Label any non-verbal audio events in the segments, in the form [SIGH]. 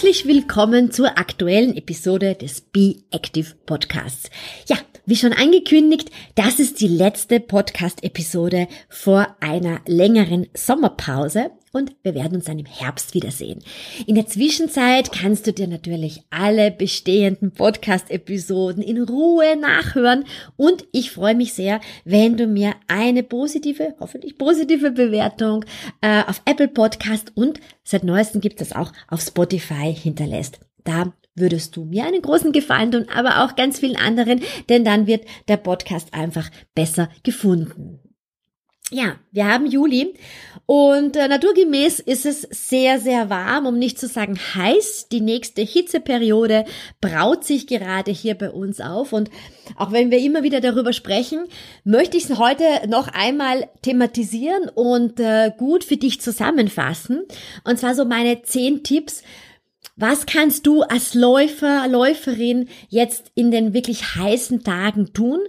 Herzlich willkommen zur aktuellen Episode des Be Active Podcasts. Ja, wie schon angekündigt, das ist die letzte Podcast-Episode vor einer längeren Sommerpause und wir werden uns dann im Herbst wiedersehen. In der Zwischenzeit kannst du dir natürlich alle bestehenden Podcast-Episoden in Ruhe nachhören und ich freue mich sehr, wenn du mir eine positive, hoffentlich positive Bewertung äh, auf Apple Podcast und seit neuestem gibt es auch auf Spotify hinterlässt. Da würdest du mir einen großen Gefallen tun, aber auch ganz vielen anderen, denn dann wird der Podcast einfach besser gefunden. Ja, wir haben Juli und äh, naturgemäß ist es sehr, sehr warm, um nicht zu sagen heiß. Die nächste Hitzeperiode braut sich gerade hier bei uns auf und auch wenn wir immer wieder darüber sprechen, möchte ich es heute noch einmal thematisieren und äh, gut für dich zusammenfassen. Und zwar so meine zehn Tipps, was kannst du als Läufer, Läuferin jetzt in den wirklich heißen Tagen tun?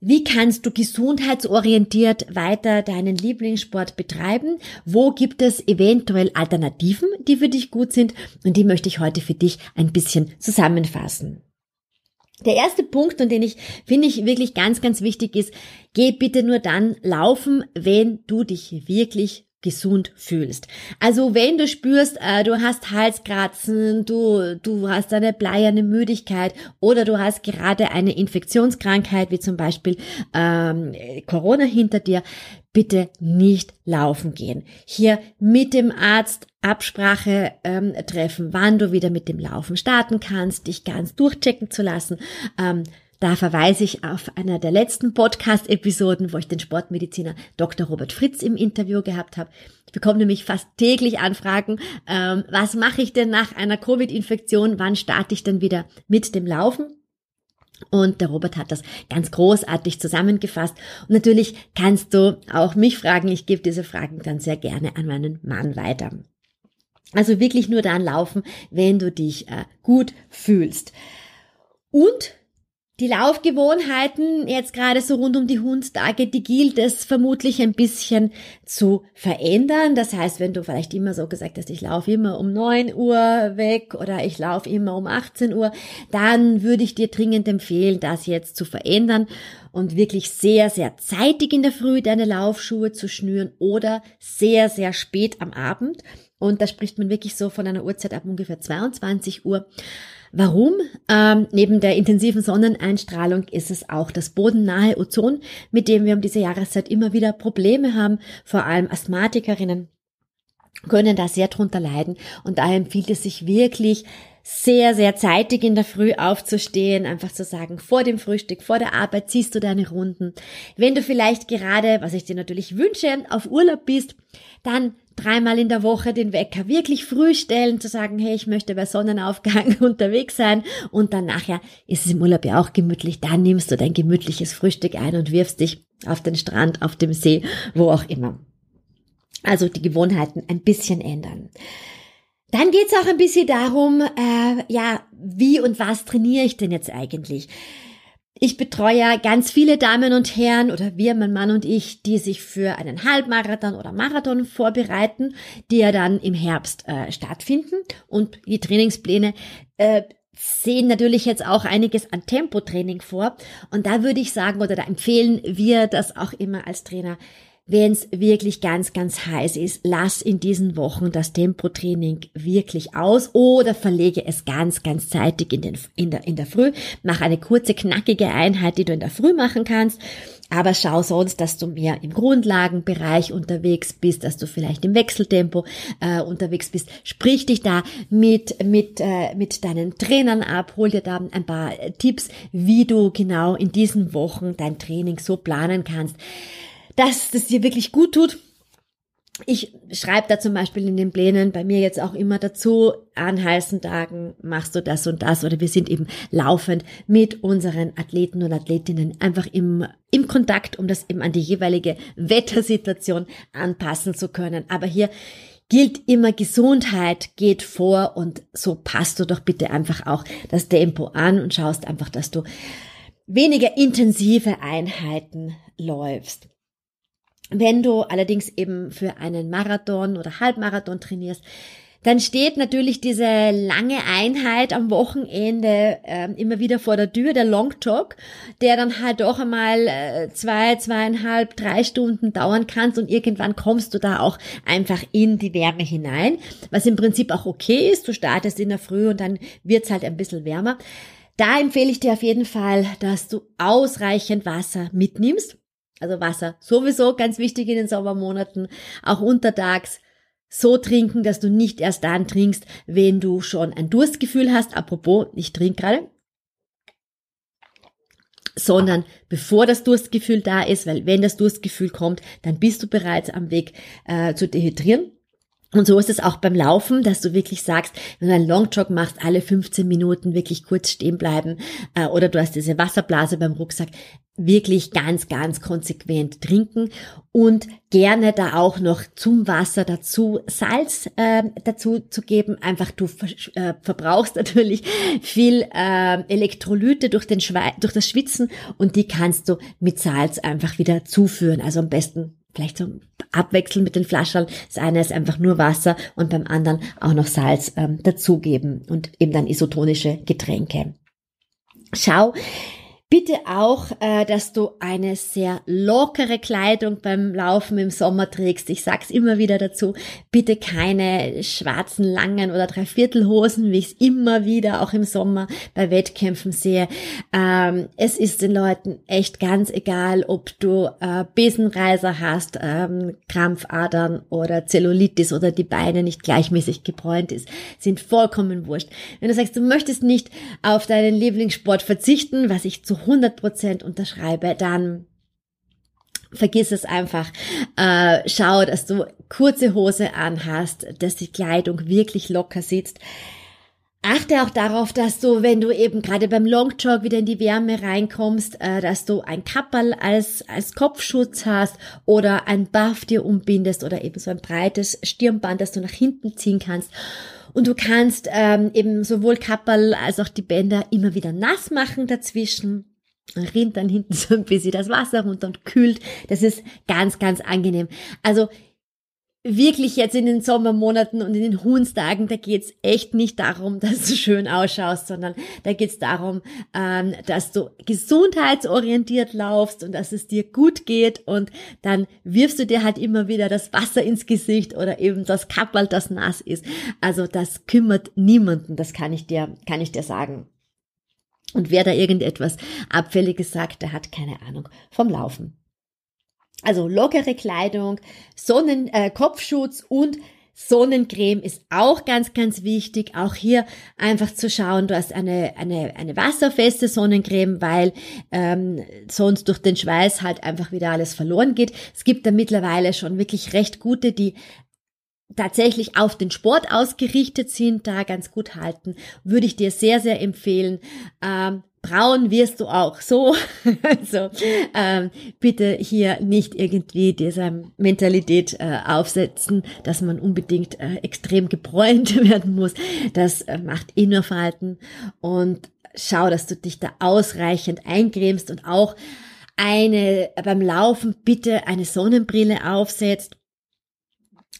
Wie kannst du gesundheitsorientiert weiter deinen Lieblingssport betreiben? Wo gibt es eventuell Alternativen, die für dich gut sind? Und die möchte ich heute für dich ein bisschen zusammenfassen. Der erste Punkt, und den ich finde ich wirklich ganz, ganz wichtig ist, geh bitte nur dann laufen, wenn du dich wirklich gesund fühlst. Also wenn du spürst, äh, du hast Halskratzen, du, du hast eine bleierne Müdigkeit oder du hast gerade eine Infektionskrankheit wie zum Beispiel ähm, Corona hinter dir, bitte nicht laufen gehen. Hier mit dem Arzt Absprache ähm, treffen, wann du wieder mit dem Laufen starten kannst, dich ganz durchchecken zu lassen. Ähm, da verweise ich auf einer der letzten Podcast-Episoden, wo ich den Sportmediziner Dr. Robert Fritz im Interview gehabt habe. Ich bekomme nämlich fast täglich Anfragen, ähm, was mache ich denn nach einer Covid-Infektion, wann starte ich denn wieder mit dem Laufen? Und der Robert hat das ganz großartig zusammengefasst. Und natürlich kannst du auch mich fragen. Ich gebe diese Fragen dann sehr gerne an meinen Mann weiter. Also wirklich nur dann laufen, wenn du dich äh, gut fühlst. Und die Laufgewohnheiten jetzt gerade so rund um die Hundstage, die gilt es vermutlich ein bisschen zu verändern. Das heißt, wenn du vielleicht immer so gesagt hast, ich laufe immer um neun Uhr weg oder ich laufe immer um 18 Uhr, dann würde ich dir dringend empfehlen, das jetzt zu verändern und wirklich sehr, sehr zeitig in der Früh deine Laufschuhe zu schnüren oder sehr, sehr spät am Abend. Und da spricht man wirklich so von einer Uhrzeit ab ungefähr 22 Uhr. Warum? Ähm, neben der intensiven Sonneneinstrahlung ist es auch das bodennahe Ozon, mit dem wir um diese Jahreszeit immer wieder Probleme haben, vor allem Asthmatikerinnen können da sehr drunter leiden und daher empfiehlt es sich wirklich sehr, sehr zeitig in der Früh aufzustehen, einfach zu sagen, vor dem Frühstück, vor der Arbeit ziehst du deine Runden. Wenn du vielleicht gerade, was ich dir natürlich wünsche, auf Urlaub bist, dann dreimal in der Woche den Wecker wirklich früh stellen, zu sagen, hey, ich möchte bei Sonnenaufgang [LAUGHS] unterwegs sein und dann nachher ist es im Urlaub ja auch gemütlich, dann nimmst du dein gemütliches Frühstück ein und wirfst dich auf den Strand, auf dem See, wo auch immer. Also die Gewohnheiten ein bisschen ändern. Dann geht's auch ein bisschen darum, äh, ja, wie und was trainiere ich denn jetzt eigentlich? Ich betreue ja ganz viele Damen und Herren oder wir, mein Mann und ich, die sich für einen Halbmarathon oder Marathon vorbereiten, die ja dann im Herbst äh, stattfinden. Und die Trainingspläne äh, sehen natürlich jetzt auch einiges an Tempotraining vor. Und da würde ich sagen oder da empfehlen wir das auch immer als Trainer, wenn es wirklich ganz, ganz heiß ist, lass in diesen Wochen das Tempotraining wirklich aus oder verlege es ganz, ganz zeitig in, den, in, der, in der Früh. Mach eine kurze, knackige Einheit, die du in der Früh machen kannst. Aber schau sonst, dass du mehr im Grundlagenbereich unterwegs bist, dass du vielleicht im Wechseltempo äh, unterwegs bist. Sprich dich da mit, mit, äh, mit deinen Trainern ab, hol dir da ein paar Tipps, wie du genau in diesen Wochen dein Training so planen kannst, dass das dir wirklich gut tut. ich schreibe da zum Beispiel in den Plänen bei mir jetzt auch immer dazu, an heißen Tagen machst du das und das oder wir sind eben laufend mit unseren Athleten und Athletinnen einfach im, im Kontakt, um das eben an die jeweilige Wettersituation anpassen zu können. Aber hier gilt immer Gesundheit geht vor und so passt du doch bitte einfach auch das Tempo an und schaust einfach, dass du weniger intensive Einheiten läufst. Wenn du allerdings eben für einen Marathon oder Halbmarathon trainierst, dann steht natürlich diese lange Einheit am Wochenende äh, immer wieder vor der Tür, der Long Talk, der dann halt doch einmal äh, zwei, zweieinhalb, drei Stunden dauern kann und irgendwann kommst du da auch einfach in die Wärme hinein, was im Prinzip auch okay ist. Du startest in der Früh und dann wird's halt ein bisschen wärmer. Da empfehle ich dir auf jeden Fall, dass du ausreichend Wasser mitnimmst. Also Wasser sowieso ganz wichtig in den Sommermonaten, auch untertags so trinken, dass du nicht erst dann trinkst, wenn du schon ein Durstgefühl hast. Apropos, ich trinke gerade. Sondern bevor das Durstgefühl da ist, weil wenn das Durstgefühl kommt, dann bist du bereits am Weg äh, zu dehydrieren. Und so ist es auch beim Laufen, dass du wirklich sagst, wenn du einen Longjog machst, alle 15 Minuten wirklich kurz stehen bleiben äh, oder du hast diese Wasserblase beim Rucksack, wirklich ganz, ganz konsequent trinken und gerne da auch noch zum Wasser dazu Salz äh, dazu zu geben. Einfach du äh, verbrauchst [LAUGHS] natürlich viel äh, Elektrolyte durch, den Schwe durch das Schwitzen und die kannst du mit Salz einfach wieder zuführen. Also am besten vielleicht so abwechseln mit den Flaschen. Das eine ist einfach nur Wasser und beim anderen auch noch Salz ähm, dazugeben und eben dann isotonische Getränke. Schau, Bitte auch, äh, dass du eine sehr lockere Kleidung beim Laufen im Sommer trägst. Ich sag's immer wieder dazu. Bitte keine schwarzen, langen oder Dreiviertelhosen, wie ich es immer wieder auch im Sommer bei Wettkämpfen sehe. Ähm, es ist den Leuten echt ganz egal, ob du äh, Besenreiser hast, ähm, Krampfadern oder Zellulitis oder die Beine nicht gleichmäßig gebräunt ist. Sind vollkommen wurscht. Wenn du sagst, du möchtest nicht auf deinen Lieblingssport verzichten, was ich zu 100 Prozent unterschreibe, dann vergiss es einfach. Äh, schau, dass du kurze Hose anhast, dass die Kleidung wirklich locker sitzt. Achte auch darauf, dass du, wenn du eben gerade beim Longjog wieder in die Wärme reinkommst, äh, dass du ein Kapperl als, als Kopfschutz hast oder ein Buff dir umbindest oder eben so ein breites Stirnband, das du nach hinten ziehen kannst. Und du kannst ähm, eben sowohl Kapperl als auch die Bänder immer wieder nass machen dazwischen rinnt dann hinten so ein bisschen das Wasser runter und kühlt. Das ist ganz, ganz angenehm. Also wirklich jetzt in den Sommermonaten und in den Huhnstagen, da geht's echt nicht darum, [LAUGHS] dass du schön ausschaust, sondern da geht's darum, ähm, dass du gesundheitsorientiert laufst und dass es dir gut geht und dann wirfst du dir halt immer wieder das Wasser ins Gesicht oder eben das Kapperl, das nass ist. Also das kümmert niemanden, das kann ich dir, kann ich dir sagen. Und wer da irgendetwas Abfälliges sagt, der hat keine Ahnung vom Laufen. Also lockere Kleidung, Sonnen, äh, Kopfschutz und Sonnencreme ist auch ganz, ganz wichtig. Auch hier einfach zu schauen, du hast eine, eine, eine wasserfeste Sonnencreme, weil ähm, sonst durch den Schweiß halt einfach wieder alles verloren geht. Es gibt da mittlerweile schon wirklich recht gute, die tatsächlich auf den Sport ausgerichtet sind, da ganz gut halten, würde ich dir sehr, sehr empfehlen. Ähm, braun wirst du auch so. [LAUGHS] also ähm, bitte hier nicht irgendwie dieser Mentalität äh, aufsetzen, dass man unbedingt äh, extrem gebräunt [LAUGHS] werden muss. Das äh, macht eh nur Falten. Und schau, dass du dich da ausreichend eincremst und auch eine beim Laufen bitte eine Sonnenbrille aufsetzt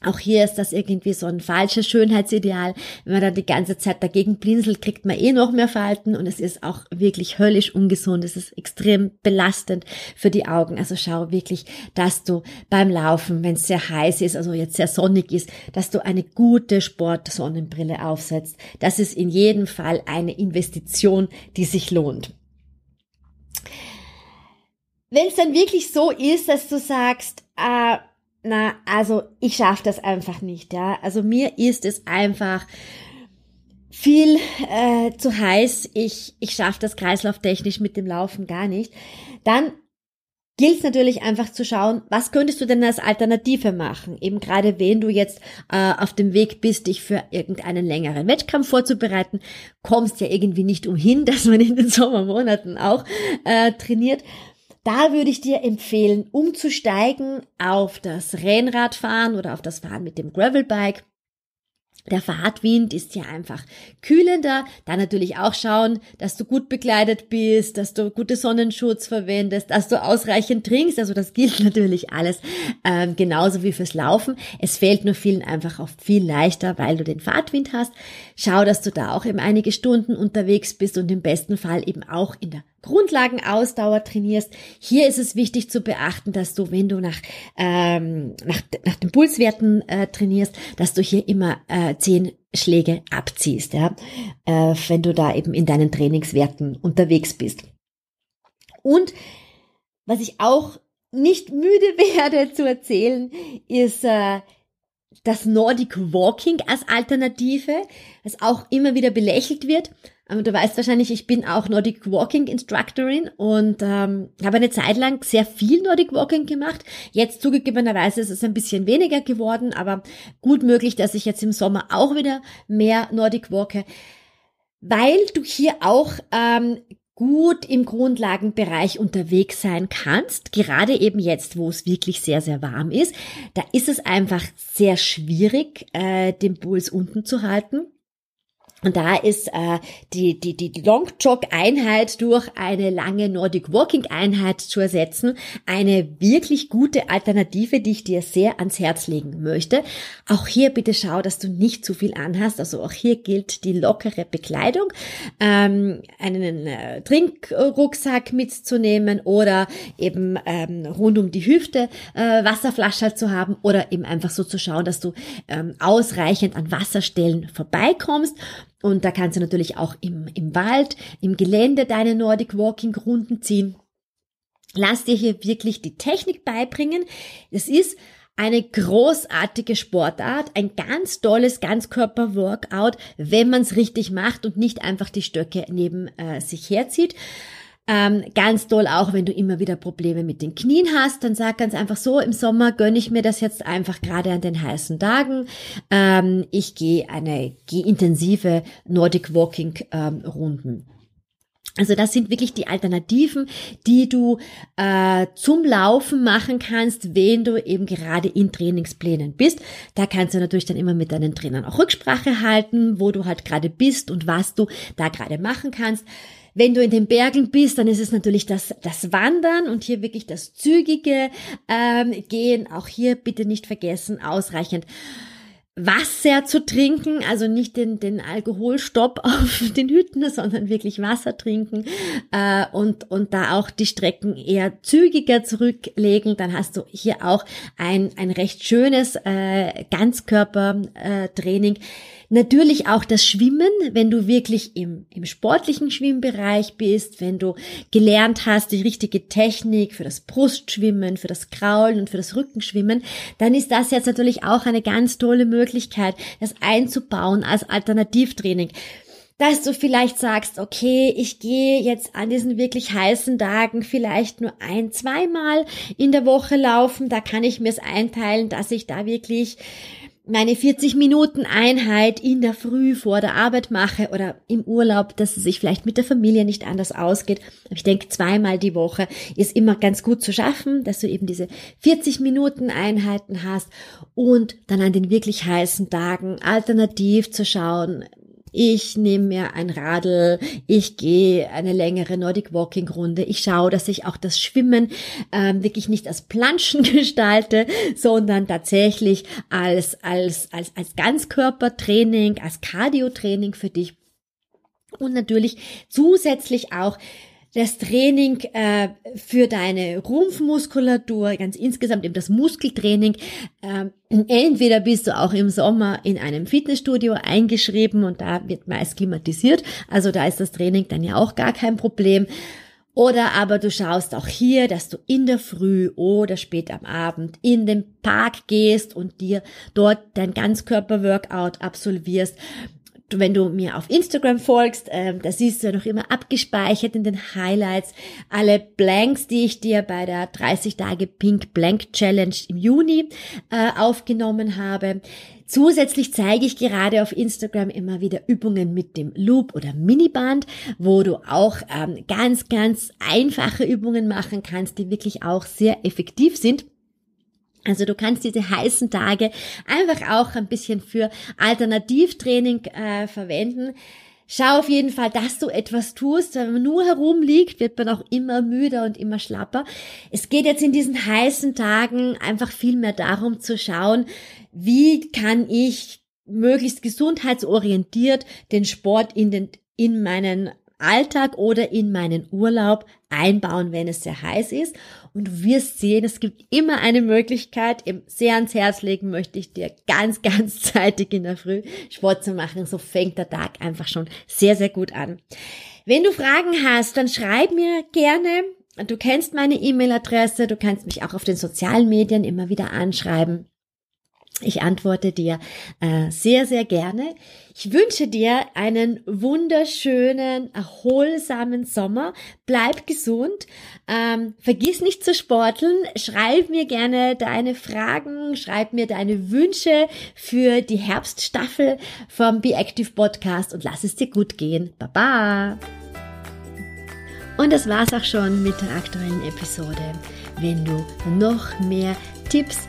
auch hier ist das irgendwie so ein falsches Schönheitsideal. Wenn man dann die ganze Zeit dagegen blinzelt, kriegt man eh noch mehr Falten und es ist auch wirklich höllisch ungesund. Es ist extrem belastend für die Augen. Also schau wirklich, dass du beim Laufen, wenn es sehr heiß ist, also jetzt sehr sonnig ist, dass du eine gute Sportsonnenbrille aufsetzt. Das ist in jedem Fall eine Investition, die sich lohnt. Wenn es dann wirklich so ist, dass du sagst, äh, na, also ich schaffe das einfach nicht, ja. Also mir ist es einfach viel äh, zu heiß. Ich, ich schaffe das kreislauftechnisch mit dem Laufen gar nicht. Dann gilt es natürlich einfach zu schauen, was könntest du denn als Alternative machen? Eben gerade wenn du jetzt äh, auf dem Weg bist, dich für irgendeinen längeren Wettkampf vorzubereiten, kommst ja irgendwie nicht umhin, [LAUGHS] dass man in den Sommermonaten auch äh, trainiert. Da würde ich dir empfehlen, umzusteigen auf das Rennradfahren oder auf das Fahren mit dem Gravelbike der Fahrtwind ist ja einfach kühlender. Da natürlich auch schauen, dass du gut bekleidet bist, dass du gute Sonnenschutz verwendest, dass du ausreichend trinkst. Also das gilt [LAUGHS] natürlich alles ähm, genauso wie fürs Laufen. Es fällt nur vielen einfach oft viel leichter, weil du den Fahrtwind hast. Schau, dass du da auch eben einige Stunden unterwegs bist und im besten Fall eben auch in der Grundlagenausdauer trainierst. Hier ist es wichtig zu beachten, dass du, wenn du nach, ähm, nach, nach den Pulswerten äh, trainierst, dass du hier immer äh, zehn Schläge abziehst, ja, äh, wenn du da eben in deinen Trainingswerten unterwegs bist. Und was ich auch nicht müde [LAUGHS] werde zu erzählen, ist äh, das Nordic Walking als Alternative, das auch immer wieder belächelt wird. Du weißt wahrscheinlich, ich bin auch Nordic Walking Instructorin und ähm, habe eine Zeit lang sehr viel Nordic Walking gemacht. Jetzt zugegebenerweise ist es ein bisschen weniger geworden, aber gut möglich, dass ich jetzt im Sommer auch wieder mehr Nordic walke, weil du hier auch ähm, gut im Grundlagenbereich unterwegs sein kannst, gerade eben jetzt, wo es wirklich sehr, sehr warm ist, da ist es einfach sehr schwierig, äh, den Puls unten zu halten. Und da ist äh, die, die, die Long Jog Einheit durch eine lange Nordic Walking Einheit zu ersetzen. Eine wirklich gute Alternative, die ich dir sehr ans Herz legen möchte. Auch hier bitte schau, dass du nicht zu viel anhast. Also auch hier gilt die lockere Bekleidung. Ähm, einen äh, Trinkrucksack mitzunehmen oder eben ähm, rund um die Hüfte äh, Wasserflasche zu haben oder eben einfach so zu schauen, dass du ähm, ausreichend an Wasserstellen vorbeikommst und da kannst du natürlich auch im, im Wald, im Gelände deine Nordic Walking Runden ziehen. Lass dir hier wirklich die Technik beibringen. Es ist eine großartige Sportart, ein ganz tolles Ganzkörper-Workout, wenn man es richtig macht und nicht einfach die Stöcke neben äh, sich herzieht. Ähm, ganz toll auch, wenn du immer wieder Probleme mit den Knien hast, dann sag ganz einfach so, im Sommer gönne ich mir das jetzt einfach gerade an den heißen Tagen. Ähm, ich gehe eine gehe intensive Nordic Walking ähm, Runden. Also das sind wirklich die Alternativen, die du äh, zum Laufen machen kannst, wenn du eben gerade in Trainingsplänen bist. Da kannst du natürlich dann immer mit deinen Trainern auch Rücksprache halten, wo du halt gerade bist und was du da gerade machen kannst. Wenn du in den Bergen bist, dann ist es natürlich das, das Wandern und hier wirklich das zügige ähm, Gehen. Auch hier bitte nicht vergessen, ausreichend Wasser zu trinken, also nicht den, den Alkoholstopp [LAUGHS] auf den Hütten, sondern wirklich Wasser trinken äh, und, und da auch die Strecken eher zügiger zurücklegen, dann hast du hier auch ein, ein recht schönes äh, Ganzkörpertraining. Äh, Natürlich auch das Schwimmen, wenn du wirklich im, im sportlichen Schwimmbereich bist, wenn du gelernt hast, die richtige Technik für das Brustschwimmen, für das Kraulen und für das Rückenschwimmen, dann ist das jetzt natürlich auch eine ganz tolle Möglichkeit, das einzubauen als Alternativtraining dass du vielleicht sagst, okay, ich gehe jetzt an diesen wirklich heißen Tagen vielleicht nur ein, zweimal in der Woche laufen. Da kann ich mir es einteilen, dass ich da wirklich meine 40 Minuten Einheit in der Früh vor der Arbeit mache oder im Urlaub, dass es sich vielleicht mit der Familie nicht anders ausgeht. Ich denke, zweimal die Woche ist immer ganz gut zu schaffen, dass du eben diese 40 Minuten Einheiten hast und dann an den wirklich heißen Tagen alternativ zu schauen, ich nehme mir ein Radl, ich gehe eine längere Nordic Walking Runde, ich schaue, dass ich auch das Schwimmen ähm, wirklich nicht als Planschen [LAUGHS] gestalte, sondern tatsächlich als, als, als, als Ganzkörpertraining, als Cardio-Training für dich. Und natürlich zusätzlich auch das Training äh, für deine Rumpfmuskulatur, ganz insgesamt eben das Muskeltraining. Äh, entweder bist du auch im Sommer in einem Fitnessstudio eingeschrieben und da wird meist klimatisiert, also da ist das Training dann ja auch gar kein Problem. Oder aber du schaust auch hier, dass du in der Früh oder spät am Abend in den Park gehst und dir dort dein Ganzkörper-Workout absolvierst wenn du mir auf Instagram folgst, äh, da siehst du ja noch immer abgespeichert in den Highlights alle Blanks, die ich dir bei der 30 Tage Pink Blank Challenge im Juni äh, aufgenommen habe. Zusätzlich zeige ich gerade auf Instagram immer wieder Übungen mit dem Loop oder Miniband, wo du auch ähm, ganz, ganz einfache Übungen machen kannst, die wirklich auch sehr effektiv sind. Also du kannst diese heißen Tage einfach auch ein bisschen für Alternativtraining äh, verwenden. Schau auf jeden Fall, dass du etwas tust. Wenn man nur herumliegt, wird man auch immer müder und immer schlapper. Es geht jetzt in diesen heißen Tagen einfach viel mehr darum zu schauen, wie kann ich möglichst gesundheitsorientiert den Sport in den, in meinen Alltag oder in meinen Urlaub einbauen, wenn es sehr heiß ist. Und du wirst sehen, es gibt immer eine Möglichkeit. Sehr ans Herz legen möchte ich dir ganz, [LAUGHS] ganz zeitig in der Früh Sport zu machen. So fängt der Tag einfach schon sehr, sehr gut an. Wenn du Fragen hast, dann schreib mir gerne. Du kennst meine E-Mail-Adresse. Du kannst mich auch auf den sozialen Medien immer wieder anschreiben. Ich antworte dir äh, sehr, sehr gerne. Ich wünsche dir einen wunderschönen, erholsamen Sommer. Bleib gesund. Ähm, vergiss nicht zu sporteln. Schreib mir gerne deine Fragen, schreib mir deine Wünsche für die Herbststaffel vom Be Active Podcast und lass es dir gut gehen. Baba! Und das war's auch schon mit der aktuellen Episode. Wenn du noch mehr Tipps